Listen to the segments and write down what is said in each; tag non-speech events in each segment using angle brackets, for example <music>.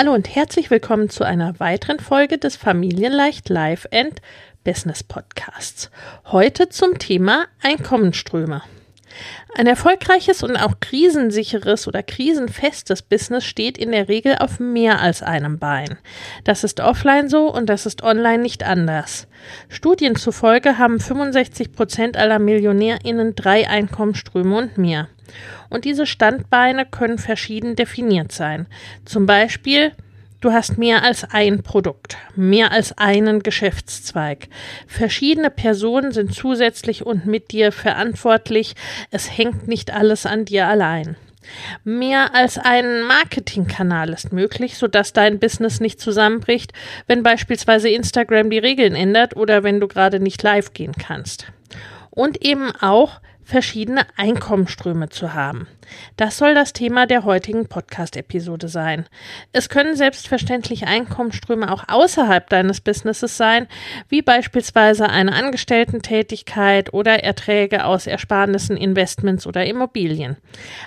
Hallo und herzlich willkommen zu einer weiteren Folge des Familienleicht Life and Business Podcasts. Heute zum Thema Einkommensströme. Ein erfolgreiches und auch krisensicheres oder krisenfestes Business steht in der Regel auf mehr als einem Bein. Das ist offline so und das ist online nicht anders. Studien zufolge haben 65 Prozent aller MillionärInnen drei Einkommensströme und mehr. Und diese Standbeine können verschieden definiert sein. Zum Beispiel Du hast mehr als ein Produkt, mehr als einen Geschäftszweig. Verschiedene Personen sind zusätzlich und mit dir verantwortlich. Es hängt nicht alles an dir allein. Mehr als ein Marketingkanal ist möglich, sodass dein Business nicht zusammenbricht, wenn beispielsweise Instagram die Regeln ändert oder wenn du gerade nicht live gehen kannst. Und eben auch verschiedene Einkommensströme zu haben. Das soll das Thema der heutigen Podcast-Episode sein. Es können selbstverständlich Einkommensströme auch außerhalb deines Businesses sein, wie beispielsweise eine Angestellten-Tätigkeit oder Erträge aus Ersparnissen, Investments oder Immobilien.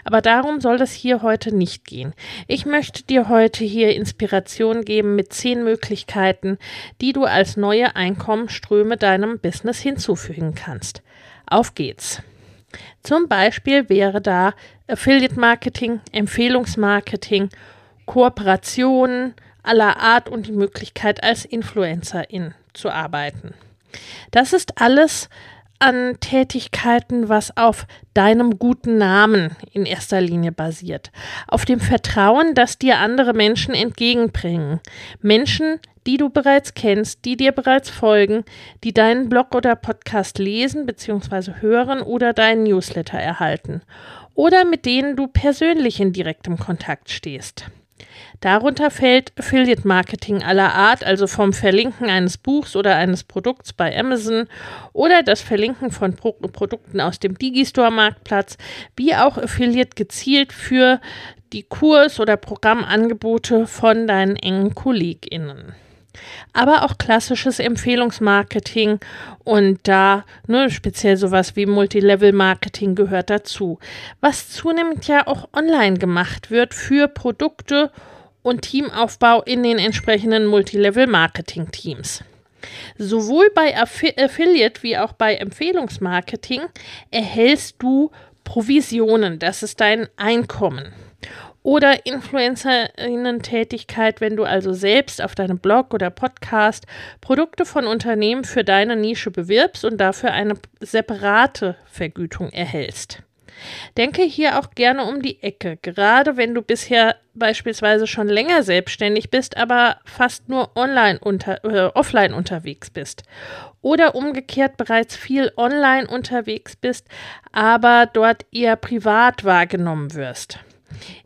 Aber darum soll es hier heute nicht gehen. Ich möchte dir heute hier Inspiration geben mit zehn Möglichkeiten, die du als neue Einkommensströme deinem Business hinzufügen kannst. Auf geht's! Zum Beispiel wäre da Affiliate Marketing, Empfehlungsmarketing, Kooperationen aller Art und die Möglichkeit, als Influencerin zu arbeiten. Das ist alles an Tätigkeiten, was auf deinem guten Namen in erster Linie basiert. Auf dem Vertrauen, das dir andere Menschen entgegenbringen. Menschen, die du bereits kennst, die dir bereits folgen, die deinen Blog oder Podcast lesen bzw. hören oder deinen Newsletter erhalten. Oder mit denen du persönlich in direktem Kontakt stehst. Darunter fällt Affiliate Marketing aller Art, also vom Verlinken eines Buchs oder eines Produkts bei Amazon oder das Verlinken von Pro Produkten aus dem Digistore Marktplatz, wie auch Affiliate gezielt für die Kurs- oder Programmangebote von deinen engen KollegInnen. Aber auch klassisches Empfehlungsmarketing und da ne, speziell sowas wie Multilevel-Marketing gehört dazu, was zunehmend ja auch online gemacht wird für Produkte und Teamaufbau in den entsprechenden Multilevel-Marketing-Teams. Sowohl bei Affi Affiliate wie auch bei Empfehlungsmarketing erhältst du Provisionen, das ist dein Einkommen oder Influencerinnen-Tätigkeit, wenn du also selbst auf deinem Blog oder Podcast Produkte von Unternehmen für deine Nische bewirbst und dafür eine separate Vergütung erhältst. Denke hier auch gerne um die Ecke, gerade wenn du bisher beispielsweise schon länger selbstständig bist, aber fast nur online unter, äh, offline unterwegs bist. Oder umgekehrt bereits viel online unterwegs bist, aber dort eher privat wahrgenommen wirst.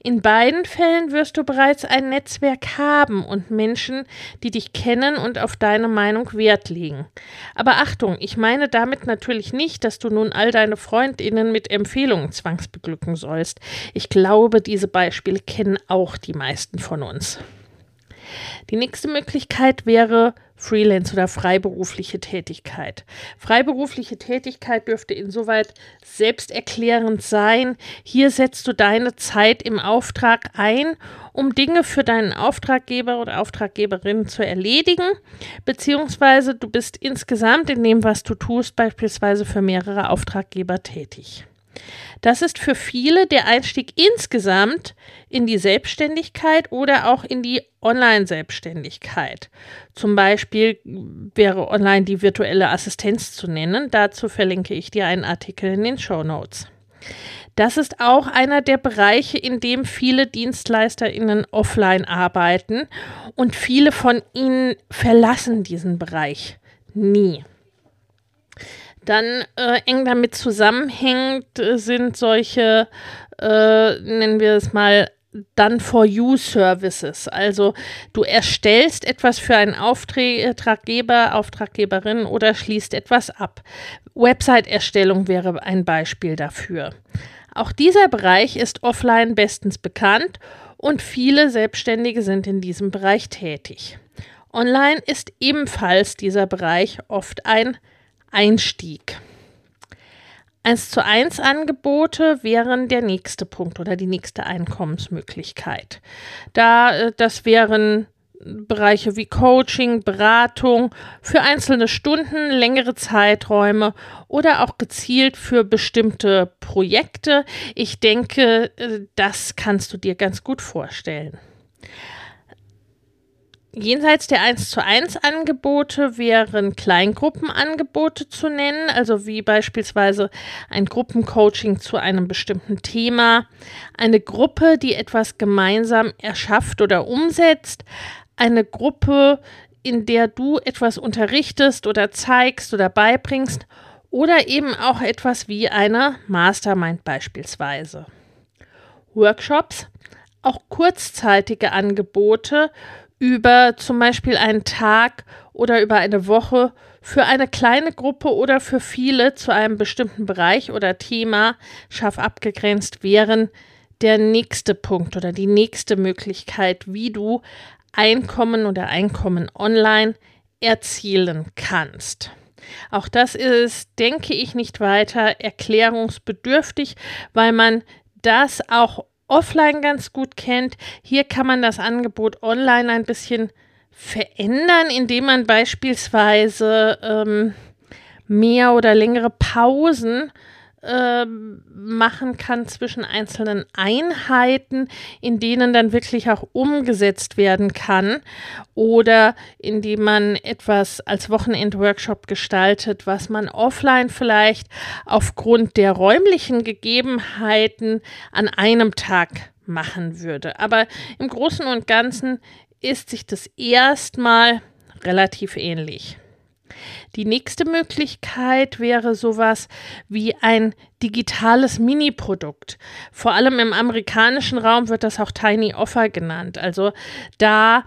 In beiden Fällen wirst du bereits ein Netzwerk haben und Menschen, die dich kennen und auf deine Meinung Wert legen. Aber Achtung, ich meine damit natürlich nicht, dass du nun all deine Freundinnen mit Empfehlungen zwangsbeglücken sollst. Ich glaube, diese Beispiele kennen auch die meisten von uns. Die nächste Möglichkeit wäre Freelance oder freiberufliche Tätigkeit. Freiberufliche Tätigkeit dürfte insoweit selbsterklärend sein. Hier setzt du deine Zeit im Auftrag ein, um Dinge für deinen Auftraggeber oder Auftraggeberin zu erledigen, beziehungsweise du bist insgesamt in dem, was du tust, beispielsweise für mehrere Auftraggeber tätig. Das ist für viele der Einstieg insgesamt in die Selbstständigkeit oder auch in die Online-Selbstständigkeit. Zum Beispiel wäre online die virtuelle Assistenz zu nennen. Dazu verlinke ich dir einen Artikel in den Show Notes. Das ist auch einer der Bereiche, in dem viele DienstleisterInnen offline arbeiten und viele von ihnen verlassen diesen Bereich nie. Dann äh, eng damit zusammenhängt äh, sind solche, äh, nennen wir es mal, Done for You Services. Also du erstellst etwas für einen Auftraggeber, Auftraggeberin oder schließt etwas ab. Website-Erstellung wäre ein Beispiel dafür. Auch dieser Bereich ist offline bestens bekannt und viele Selbstständige sind in diesem Bereich tätig. Online ist ebenfalls dieser Bereich oft ein Einstieg. 1 zu 1 Angebote wären der nächste Punkt oder die nächste Einkommensmöglichkeit. Da, äh, das wären Bereiche wie Coaching, Beratung für einzelne Stunden, längere Zeiträume oder auch gezielt für bestimmte Projekte. Ich denke, äh, das kannst du dir ganz gut vorstellen. Jenseits der 1 zu 1 Angebote wären Kleingruppenangebote zu nennen, also wie beispielsweise ein Gruppencoaching zu einem bestimmten Thema, eine Gruppe, die etwas gemeinsam erschafft oder umsetzt, eine Gruppe, in der du etwas unterrichtest oder zeigst oder beibringst oder eben auch etwas wie eine Mastermind beispielsweise. Workshops, auch kurzzeitige Angebote über zum Beispiel einen Tag oder über eine Woche für eine kleine Gruppe oder für viele zu einem bestimmten Bereich oder Thema scharf abgegrenzt wären der nächste Punkt oder die nächste Möglichkeit, wie du Einkommen oder Einkommen online erzielen kannst. Auch das ist, denke ich, nicht weiter erklärungsbedürftig, weil man das auch offline ganz gut kennt. Hier kann man das Angebot online ein bisschen verändern, indem man beispielsweise ähm, mehr oder längere Pausen äh, machen kann zwischen einzelnen Einheiten, in denen dann wirklich auch umgesetzt werden kann oder indem man etwas als Wochenendworkshop gestaltet, was man offline vielleicht aufgrund der räumlichen Gegebenheiten an einem Tag machen würde. Aber im Großen und Ganzen ist sich das erstmal relativ ähnlich. Die nächste Möglichkeit wäre sowas wie ein digitales Mini-Produkt. Vor allem im amerikanischen Raum wird das auch Tiny Offer genannt. Also da,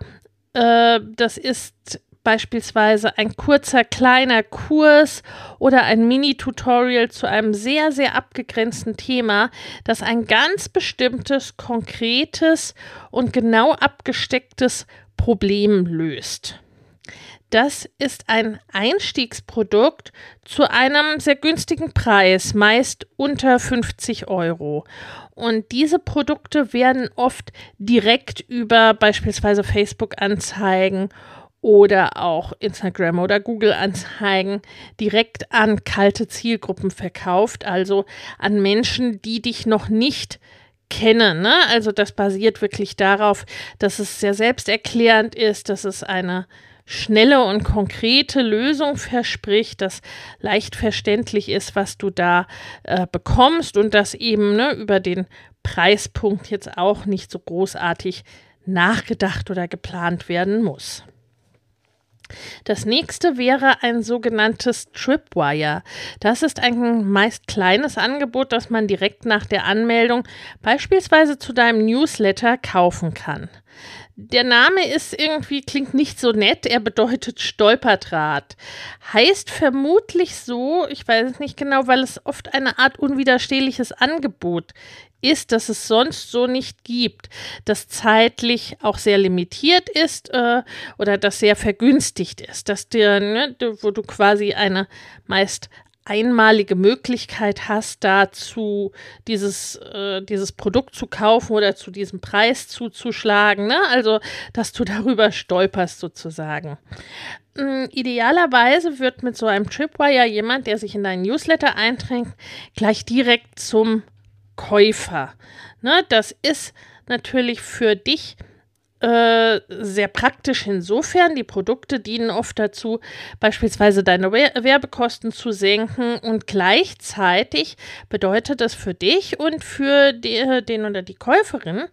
äh, das ist beispielsweise ein kurzer kleiner Kurs oder ein Mini-Tutorial zu einem sehr, sehr abgegrenzten Thema, das ein ganz bestimmtes, konkretes und genau abgestecktes Problem löst. Das ist ein Einstiegsprodukt zu einem sehr günstigen Preis, meist unter 50 Euro. Und diese Produkte werden oft direkt über beispielsweise Facebook-Anzeigen oder auch Instagram oder Google-Anzeigen direkt an kalte Zielgruppen verkauft, also an Menschen, die dich noch nicht kennen. Ne? Also das basiert wirklich darauf, dass es sehr selbsterklärend ist, dass es eine schnelle und konkrete Lösung verspricht, das leicht verständlich ist, was du da äh, bekommst und das eben ne, über den Preispunkt jetzt auch nicht so großartig nachgedacht oder geplant werden muss. Das nächste wäre ein sogenanntes Tripwire. Das ist ein meist kleines Angebot, das man direkt nach der Anmeldung beispielsweise zu deinem Newsletter kaufen kann. Der Name ist irgendwie, klingt nicht so nett. Er bedeutet Stolperdraht. Heißt vermutlich so, ich weiß es nicht genau, weil es oft eine Art unwiderstehliches Angebot ist, das es sonst so nicht gibt, das zeitlich auch sehr limitiert ist äh, oder das sehr vergünstigt ist, dass dir, ne, wo du quasi eine meist einmalige Möglichkeit hast, dazu dieses, äh, dieses Produkt zu kaufen oder zu diesem Preis zuzuschlagen. Ne? Also, dass du darüber stolperst sozusagen. Ähm, idealerweise wird mit so einem Tripwire jemand, der sich in deinen Newsletter einträgt, gleich direkt zum Käufer. Ne? Das ist natürlich für dich äh, sehr praktisch insofern. Die Produkte dienen oft dazu, beispielsweise deine Werbekosten zu senken und gleichzeitig bedeutet das für dich und für die, den oder die Käuferin,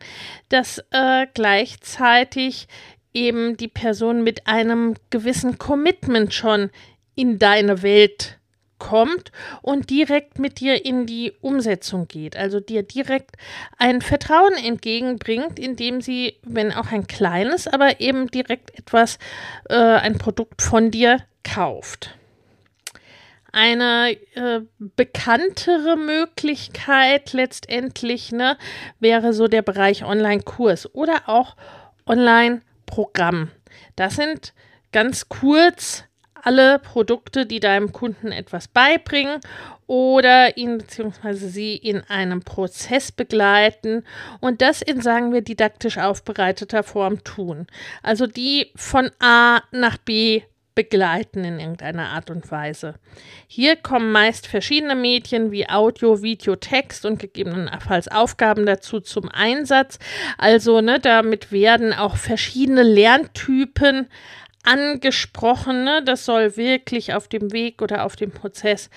dass äh, gleichzeitig eben die Person mit einem gewissen Commitment schon in deine Welt kommt und direkt mit dir in die Umsetzung geht, also dir direkt ein Vertrauen entgegenbringt, indem sie, wenn auch ein kleines, aber eben direkt etwas, äh, ein Produkt von dir kauft. Eine äh, bekanntere Möglichkeit letztendlich ne, wäre so der Bereich Online-Kurs oder auch Online-Programm. Das sind ganz kurz alle Produkte, die deinem Kunden etwas beibringen oder ihn bzw. sie in einem Prozess begleiten und das in, sagen wir, didaktisch aufbereiteter Form tun. Also die von A nach B begleiten in irgendeiner Art und Weise. Hier kommen meist verschiedene Medien wie Audio, Video, Text und gegebenenfalls Aufgaben dazu zum Einsatz. Also, ne, damit werden auch verschiedene Lerntypen angesprochene, das soll wirklich auf dem Weg oder auf dem Prozess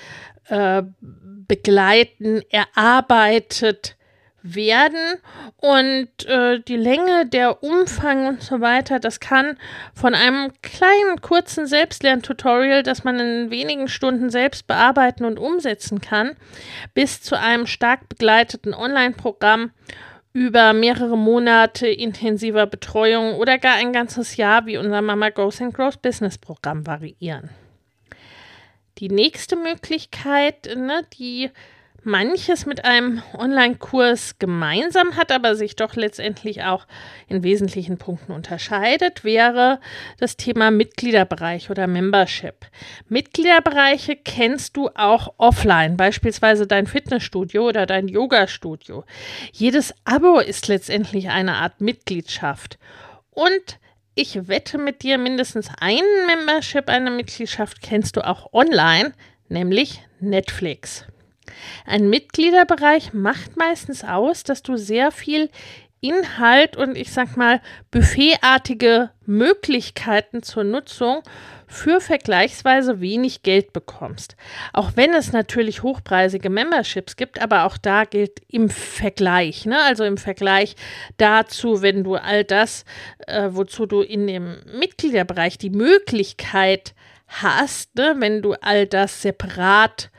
äh, begleiten, erarbeitet werden. Und äh, die Länge, der Umfang und so weiter, das kann von einem kleinen kurzen Selbstlerntutorial, das man in wenigen Stunden selbst bearbeiten und umsetzen kann, bis zu einem stark begleiteten Online-Programm über mehrere Monate intensiver Betreuung oder gar ein ganzes Jahr wie unser Mama Goes and Grows Business Programm variieren. Die nächste Möglichkeit, ne, die manches mit einem Online-Kurs gemeinsam hat, aber sich doch letztendlich auch in wesentlichen Punkten unterscheidet, wäre das Thema Mitgliederbereich oder Membership. Mitgliederbereiche kennst du auch offline, beispielsweise dein Fitnessstudio oder dein Yoga-Studio. Jedes Abo ist letztendlich eine Art Mitgliedschaft. Und ich wette mit dir, mindestens ein Membership, eine Mitgliedschaft kennst du auch online, nämlich Netflix. Ein Mitgliederbereich macht meistens aus, dass du sehr viel Inhalt und ich sag mal buffetartige Möglichkeiten zur Nutzung für vergleichsweise wenig Geld bekommst. Auch wenn es natürlich hochpreisige Memberships gibt, aber auch da gilt im Vergleich, ne? also im Vergleich dazu, wenn du all das, äh, wozu du in dem Mitgliederbereich die Möglichkeit hast, ne? wenn du all das separat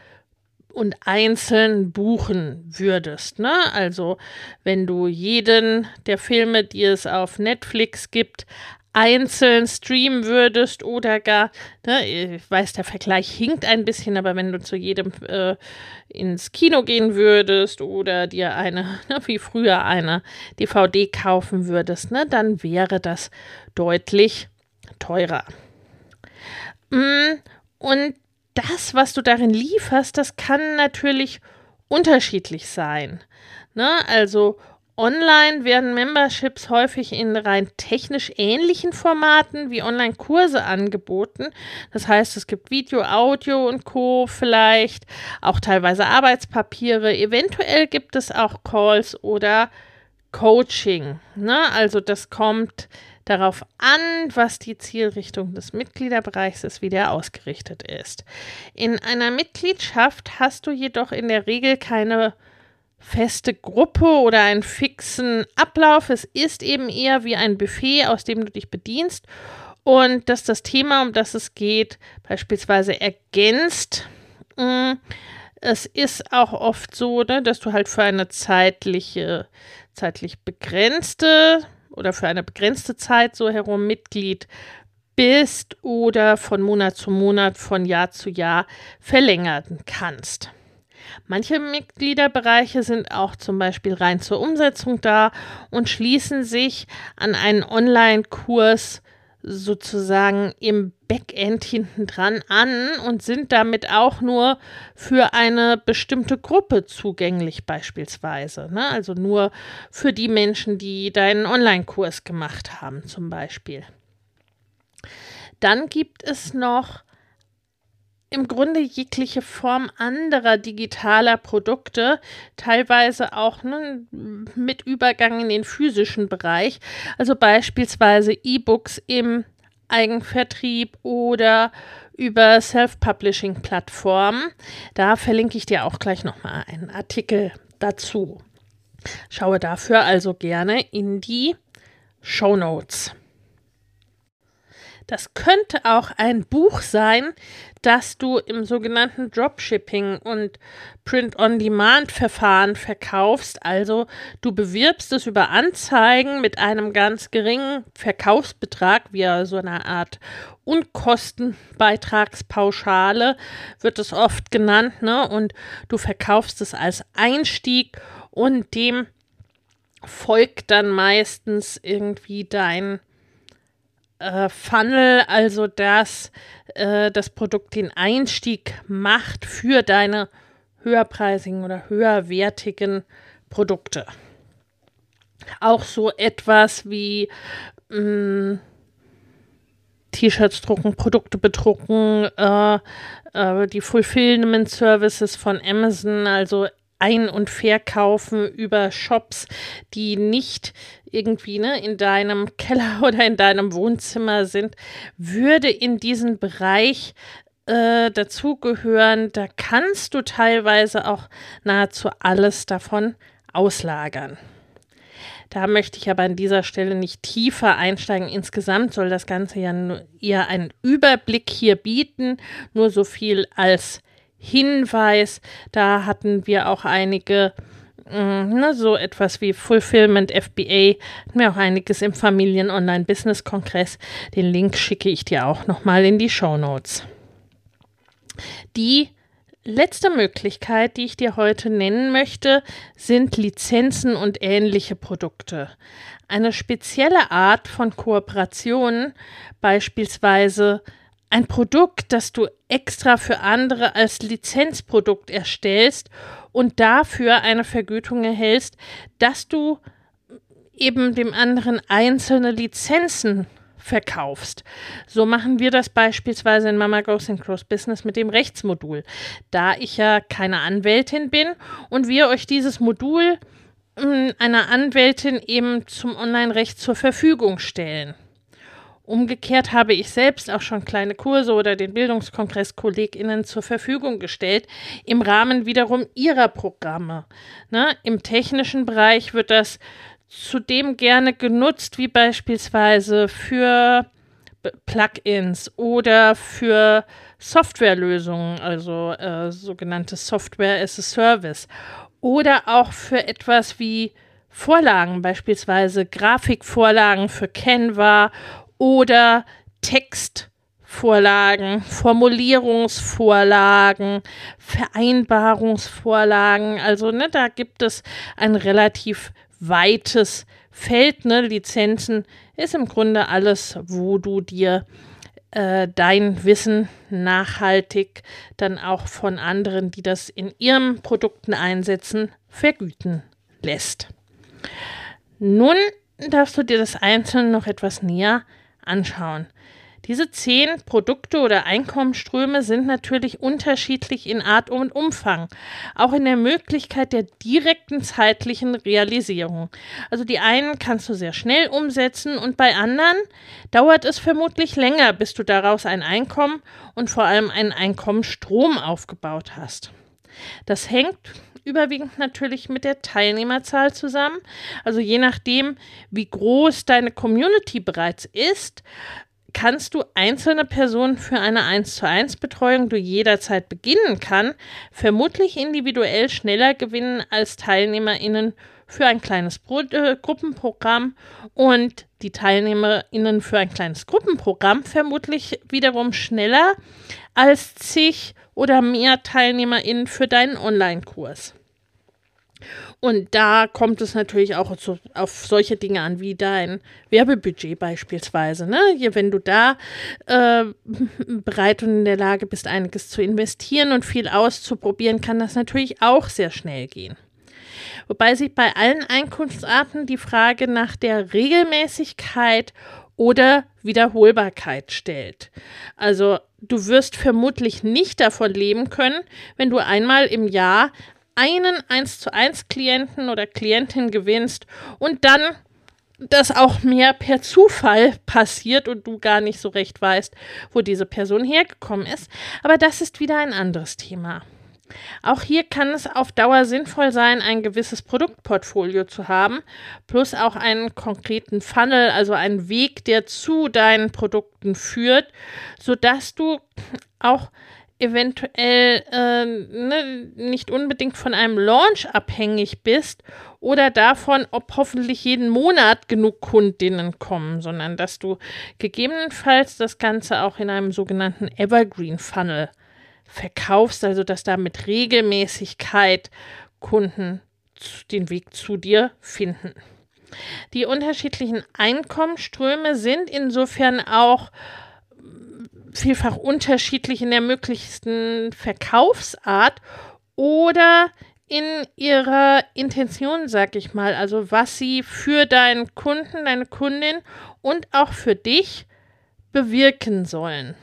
und einzeln buchen würdest. Ne? Also wenn du jeden der Filme, die es auf Netflix gibt, einzeln streamen würdest oder gar, ne, ich weiß, der Vergleich hinkt ein bisschen, aber wenn du zu jedem äh, ins Kino gehen würdest oder dir eine, <laughs> ne, wie früher eine DVD kaufen würdest, ne, dann wäre das deutlich teurer. Mm, und das, was du darin lieferst, das kann natürlich unterschiedlich sein. Ne? Also online werden Memberships häufig in rein technisch ähnlichen Formaten wie Online-Kurse angeboten. Das heißt, es gibt Video, Audio und Co. vielleicht, auch teilweise Arbeitspapiere. Eventuell gibt es auch Calls oder Coaching. Ne? Also das kommt darauf an, was die Zielrichtung des Mitgliederbereichs ist, wie der ausgerichtet ist. In einer Mitgliedschaft hast du jedoch in der Regel keine feste Gruppe oder einen fixen Ablauf. Es ist eben eher wie ein Buffet, aus dem du dich bedienst und dass das Thema, um das es geht, beispielsweise ergänzt. Mm, es ist auch oft so, ne, dass du halt für eine zeitliche, zeitlich begrenzte oder für eine begrenzte Zeit so herum Mitglied bist oder von Monat zu Monat, von Jahr zu Jahr verlängern kannst. Manche Mitgliederbereiche sind auch zum Beispiel rein zur Umsetzung da und schließen sich an einen Online-Kurs sozusagen im Backend hinten dran an und sind damit auch nur für eine bestimmte Gruppe zugänglich beispielsweise. Ne? Also nur für die Menschen, die deinen Online-Kurs gemacht haben zum Beispiel. Dann gibt es noch im Grunde jegliche Form anderer digitaler Produkte, teilweise auch ne, mit Übergang in den physischen Bereich, also beispielsweise E-Books im Eigenvertrieb oder über Self-Publishing-Plattformen. Da verlinke ich dir auch gleich nochmal einen Artikel dazu. Schaue dafür also gerne in die Show Notes. Das könnte auch ein Buch sein, das du im sogenannten Dropshipping und Print-on-Demand-Verfahren verkaufst. Also du bewirbst es über Anzeigen mit einem ganz geringen Verkaufsbetrag, wie so eine Art Unkostenbeitragspauschale wird es oft genannt, ne? Und du verkaufst es als Einstieg und dem folgt dann meistens irgendwie dein äh, Funnel, also dass äh, das Produkt den Einstieg macht für deine höherpreisigen oder höherwertigen Produkte. Auch so etwas wie mm, T-Shirts drucken, Produkte bedrucken, äh, äh, die Fulfillment Services von Amazon, also ein- und verkaufen über Shops, die nicht irgendwie ne, in deinem Keller <laughs> oder in deinem Wohnzimmer sind, würde in diesen Bereich äh, dazugehören. Da kannst du teilweise auch nahezu alles davon auslagern. Da möchte ich aber an dieser Stelle nicht tiefer einsteigen. Insgesamt soll das Ganze ja nur eher einen Überblick hier bieten. Nur so viel als Hinweis. Da hatten wir auch einige, ne, so etwas wie Fulfillment FBA, wir auch einiges im Familien-Online-Business-Kongress. Den Link schicke ich dir auch nochmal in die Show Notes. Die letzte Möglichkeit, die ich dir heute nennen möchte, sind Lizenzen und ähnliche Produkte. Eine spezielle Art von Kooperation, beispielsweise ein Produkt, das du extra für andere als Lizenzprodukt erstellst und dafür eine Vergütung erhältst, dass du eben dem anderen einzelne Lizenzen verkaufst. So machen wir das beispielsweise in Mama Goes in Cross Business mit dem Rechtsmodul. Da ich ja keine Anwältin bin und wir euch dieses Modul hm, einer Anwältin eben zum Online-Recht zur Verfügung stellen. Umgekehrt habe ich selbst auch schon kleine Kurse oder den Bildungskongress KollegInnen zur Verfügung gestellt, im Rahmen wiederum ihrer Programme. Ne? Im technischen Bereich wird das zudem gerne genutzt, wie beispielsweise für Plugins oder für Softwarelösungen, also äh, sogenannte Software as a Service. Oder auch für etwas wie Vorlagen, beispielsweise Grafikvorlagen für Canva oder Textvorlagen, Formulierungsvorlagen, Vereinbarungsvorlagen. Also ne, da gibt es ein relativ weites Feld. Ne? Lizenzen ist im Grunde alles, wo du dir äh, dein Wissen nachhaltig dann auch von anderen, die das in ihren Produkten einsetzen, vergüten lässt. Nun darfst du dir das einzeln noch etwas näher anschauen. Diese zehn Produkte oder Einkommensströme sind natürlich unterschiedlich in Art und Umfang, auch in der Möglichkeit der direkten zeitlichen Realisierung. Also die einen kannst du sehr schnell umsetzen und bei anderen dauert es vermutlich länger, bis du daraus ein Einkommen und vor allem einen Einkommensstrom aufgebaut hast. Das hängt überwiegend natürlich mit der Teilnehmerzahl zusammen. Also je nachdem, wie groß deine Community bereits ist, kannst du einzelne Personen für eine 1 zu 1 Betreuung, die jederzeit beginnen kann, vermutlich individuell schneller gewinnen als TeilnehmerInnen für ein kleines Pro äh, Gruppenprogramm und die TeilnehmerInnen für ein kleines Gruppenprogramm vermutlich wiederum schneller als zig oder mehr TeilnehmerInnen für deinen Online-Kurs. Und da kommt es natürlich auch zu, auf solche Dinge an wie dein Werbebudget beispielsweise. Ne? Wenn du da äh, bereit und in der Lage bist, einiges zu investieren und viel auszuprobieren, kann das natürlich auch sehr schnell gehen. Wobei sich bei allen Einkunftsarten die Frage nach der Regelmäßigkeit oder Wiederholbarkeit stellt. Also du wirst vermutlich nicht davon leben können, wenn du einmal im Jahr einen 1 zu 1 Klienten oder Klientin gewinnst und dann das auch mehr per Zufall passiert und du gar nicht so recht weißt, wo diese Person hergekommen ist. Aber das ist wieder ein anderes Thema. Auch hier kann es auf Dauer sinnvoll sein, ein gewisses Produktportfolio zu haben, plus auch einen konkreten Funnel, also einen Weg, der zu deinen Produkten führt, sodass du auch eventuell äh, ne, nicht unbedingt von einem Launch abhängig bist oder davon, ob hoffentlich jeden Monat genug Kundinnen kommen, sondern dass du gegebenenfalls das Ganze auch in einem sogenannten Evergreen Funnel verkaufst, also dass da mit Regelmäßigkeit Kunden den Weg zu dir finden. Die unterschiedlichen Einkommensströme sind insofern auch vielfach unterschiedlich in der möglichsten Verkaufsart oder in ihrer Intention, sag ich mal, also was sie für deinen Kunden, deine Kundin und auch für dich bewirken sollen.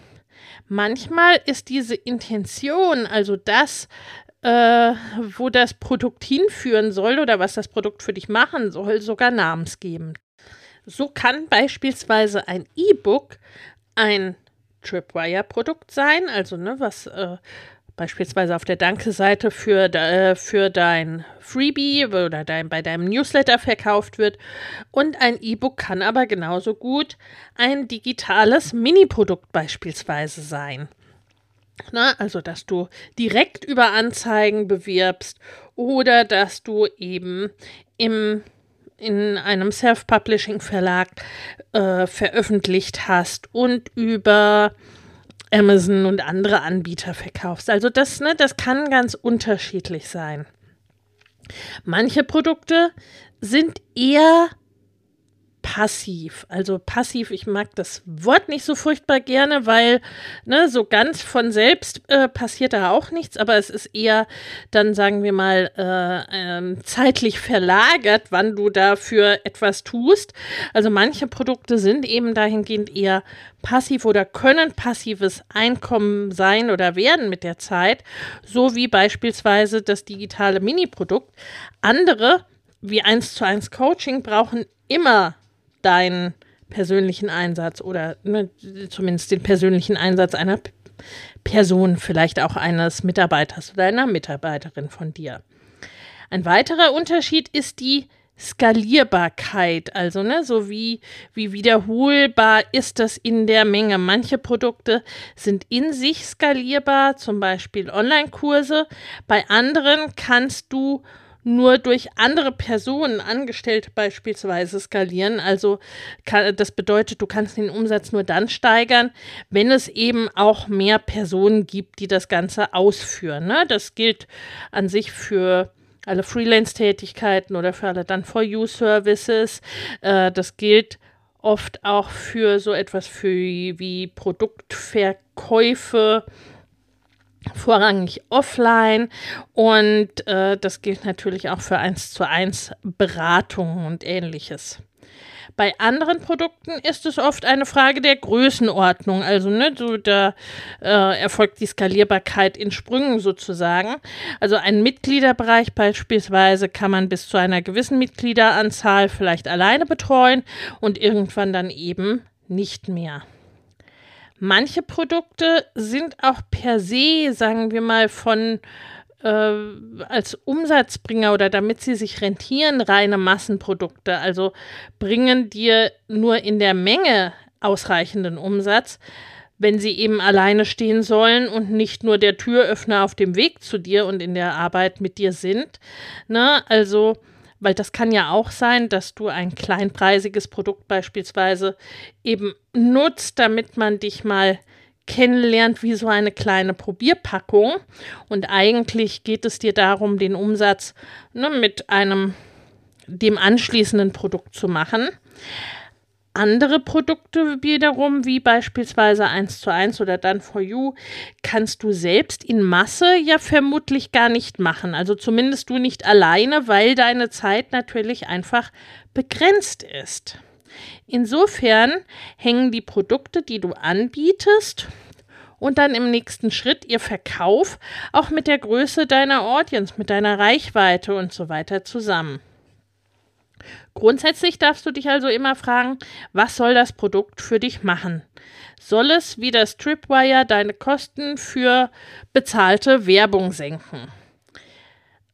Manchmal ist diese Intention, also das, äh, wo das Produkt hinführen soll oder was das Produkt für dich machen soll, sogar namensgebend. So kann beispielsweise ein E-Book ein Tripwire-Produkt sein, also ne, was äh, beispielsweise auf der Danke-Seite für, äh, für dein Freebie oder dein, bei deinem Newsletter verkauft wird. Und ein E-Book kann aber genauso gut ein digitales Mini-Produkt beispielsweise sein. Na, also, dass du direkt über Anzeigen bewirbst oder dass du eben im in einem Self-Publishing-Verlag äh, veröffentlicht hast und über Amazon und andere Anbieter verkaufst. Also das, ne, das kann ganz unterschiedlich sein. Manche Produkte sind eher passiv. Also passiv, ich mag das Wort nicht so furchtbar gerne, weil ne, so ganz von selbst äh, passiert da auch nichts, aber es ist eher dann, sagen wir mal, äh, äh, zeitlich verlagert, wann du dafür etwas tust. Also manche Produkte sind eben dahingehend eher passiv oder können passives Einkommen sein oder werden mit der Zeit, so wie beispielsweise das digitale Mini-Produkt. Andere wie 1 zu 1 Coaching brauchen immer deinen persönlichen Einsatz oder ne, zumindest den persönlichen Einsatz einer Person, vielleicht auch eines Mitarbeiters oder einer Mitarbeiterin von dir. Ein weiterer Unterschied ist die Skalierbarkeit, also ne, so wie, wie wiederholbar ist das in der Menge. Manche Produkte sind in sich skalierbar, zum Beispiel Online-Kurse. Bei anderen kannst du nur durch andere Personen, Angestellte beispielsweise, skalieren. Also kann, das bedeutet, du kannst den Umsatz nur dann steigern, wenn es eben auch mehr Personen gibt, die das Ganze ausführen. Ne? Das gilt an sich für alle Freelance-Tätigkeiten oder für alle dann for you Services. Äh, das gilt oft auch für so etwas für wie Produktverkäufe vorrangig offline und äh, das gilt natürlich auch für 1 zu 1 Beratungen und ähnliches. Bei anderen Produkten ist es oft eine Frage der Größenordnung. Also, ne, so da äh, erfolgt die Skalierbarkeit in Sprüngen sozusagen. Also, einen Mitgliederbereich beispielsweise kann man bis zu einer gewissen Mitgliederanzahl vielleicht alleine betreuen und irgendwann dann eben nicht mehr. Manche Produkte sind auch per se, sagen wir mal, von äh, als Umsatzbringer oder damit sie sich rentieren, reine Massenprodukte. Also bringen dir nur in der Menge ausreichenden Umsatz, wenn sie eben alleine stehen sollen und nicht nur der Türöffner auf dem Weg zu dir und in der Arbeit mit dir sind. Ne? Also weil das kann ja auch sein, dass du ein kleinpreisiges Produkt beispielsweise eben nutzt, damit man dich mal kennenlernt wie so eine kleine Probierpackung. Und eigentlich geht es dir darum, den Umsatz ne, mit einem dem anschließenden Produkt zu machen. Andere Produkte wiederum, wie beispielsweise 1 zu 1 oder Done for You, kannst du selbst in Masse ja vermutlich gar nicht machen. Also zumindest du nicht alleine, weil deine Zeit natürlich einfach begrenzt ist. Insofern hängen die Produkte, die du anbietest, und dann im nächsten Schritt ihr Verkauf auch mit der Größe deiner Audience, mit deiner Reichweite und so weiter zusammen. Grundsätzlich darfst du dich also immer fragen, was soll das Produkt für dich machen? Soll es wie das Tripwire deine Kosten für bezahlte Werbung senken?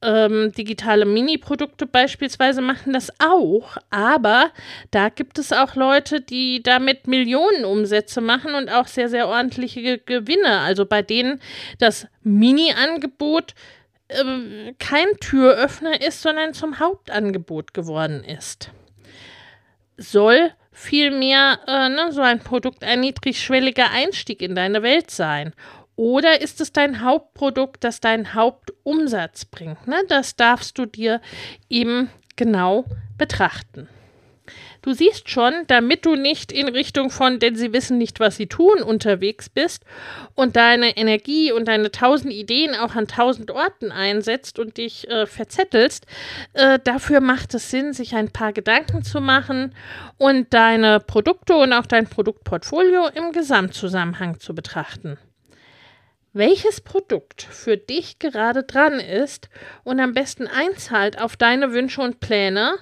Ähm, digitale Mini-Produkte beispielsweise machen das auch, aber da gibt es auch Leute, die damit Millionen Umsätze machen und auch sehr, sehr ordentliche Gewinne. Also bei denen das Mini-Angebot äh, kein Türöffner ist, sondern zum Hauptangebot geworden ist. Soll vielmehr äh, ne, so ein Produkt ein niedrigschwelliger Einstieg in deine Welt sein. Oder ist es dein Hauptprodukt, das deinen Hauptumsatz bringt? Ne? Das darfst du dir eben genau betrachten. Du siehst schon, damit du nicht in Richtung von, denn sie wissen nicht, was sie tun, unterwegs bist und deine Energie und deine tausend Ideen auch an tausend Orten einsetzt und dich äh, verzettelst, äh, dafür macht es Sinn, sich ein paar Gedanken zu machen und deine Produkte und auch dein Produktportfolio im Gesamtzusammenhang zu betrachten. Welches Produkt für dich gerade dran ist und am besten einzahlt auf deine Wünsche und Pläne,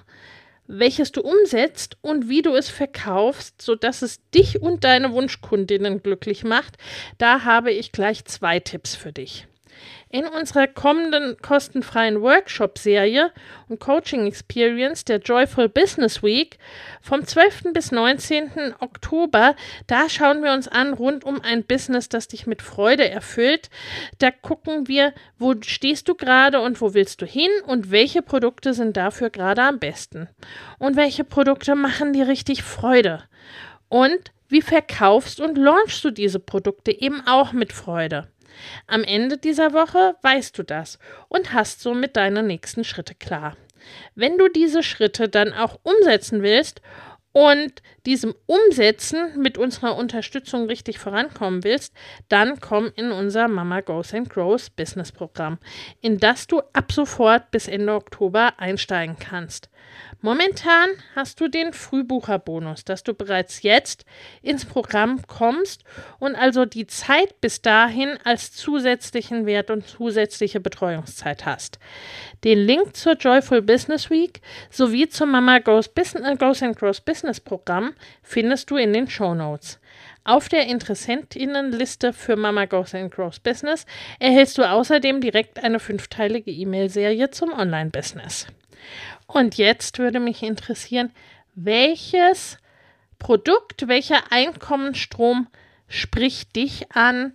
welches du umsetzt und wie du es verkaufst, sodass es dich und deine Wunschkundinnen glücklich macht, da habe ich gleich zwei Tipps für dich. In unserer kommenden kostenfreien Workshop-Serie und Coaching Experience der Joyful Business Week vom 12. bis 19. Oktober, da schauen wir uns an rund um ein Business, das dich mit Freude erfüllt. Da gucken wir, wo stehst du gerade und wo willst du hin und welche Produkte sind dafür gerade am besten. Und welche Produkte machen dir richtig Freude. Und wie verkaufst und launchst du diese Produkte eben auch mit Freude? Am Ende dieser Woche weißt du das und hast somit deine nächsten Schritte klar. Wenn du diese Schritte dann auch umsetzen willst und diesem Umsetzen mit unserer Unterstützung richtig vorankommen willst, dann komm in unser Mama Goes and Grows Business Programm, in das du ab sofort bis Ende Oktober einsteigen kannst. Momentan hast du den Frühbucherbonus, dass du bereits jetzt ins Programm kommst und also die Zeit bis dahin als zusätzlichen Wert und zusätzliche Betreuungszeit hast. Den Link zur Joyful Business Week sowie zum Mama Goes, Business, äh, Goes and Grows Business Programm findest du in den Show Notes. Auf der Interessentinnenliste für Mama Goes and Grows Business erhältst du außerdem direkt eine fünfteilige E-Mail-Serie zum Online-Business. Und jetzt würde mich interessieren, welches Produkt, welcher Einkommensstrom spricht dich an?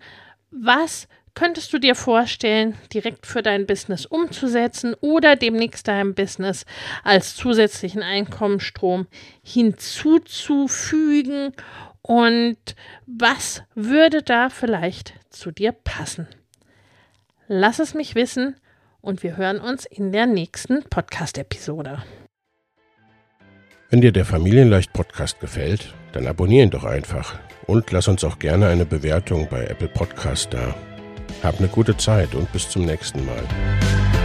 Was könntest du dir vorstellen, direkt für dein Business umzusetzen oder demnächst deinem Business als zusätzlichen Einkommensstrom hinzuzufügen? Und was würde da vielleicht zu dir passen? Lass es mich wissen und wir hören uns in der nächsten Podcast-Episode. Wenn dir der Familienleicht Podcast gefällt, dann abonnier ihn doch einfach und lass uns auch gerne eine Bewertung bei Apple Podcast da. Hab eine gute Zeit und bis zum nächsten Mal.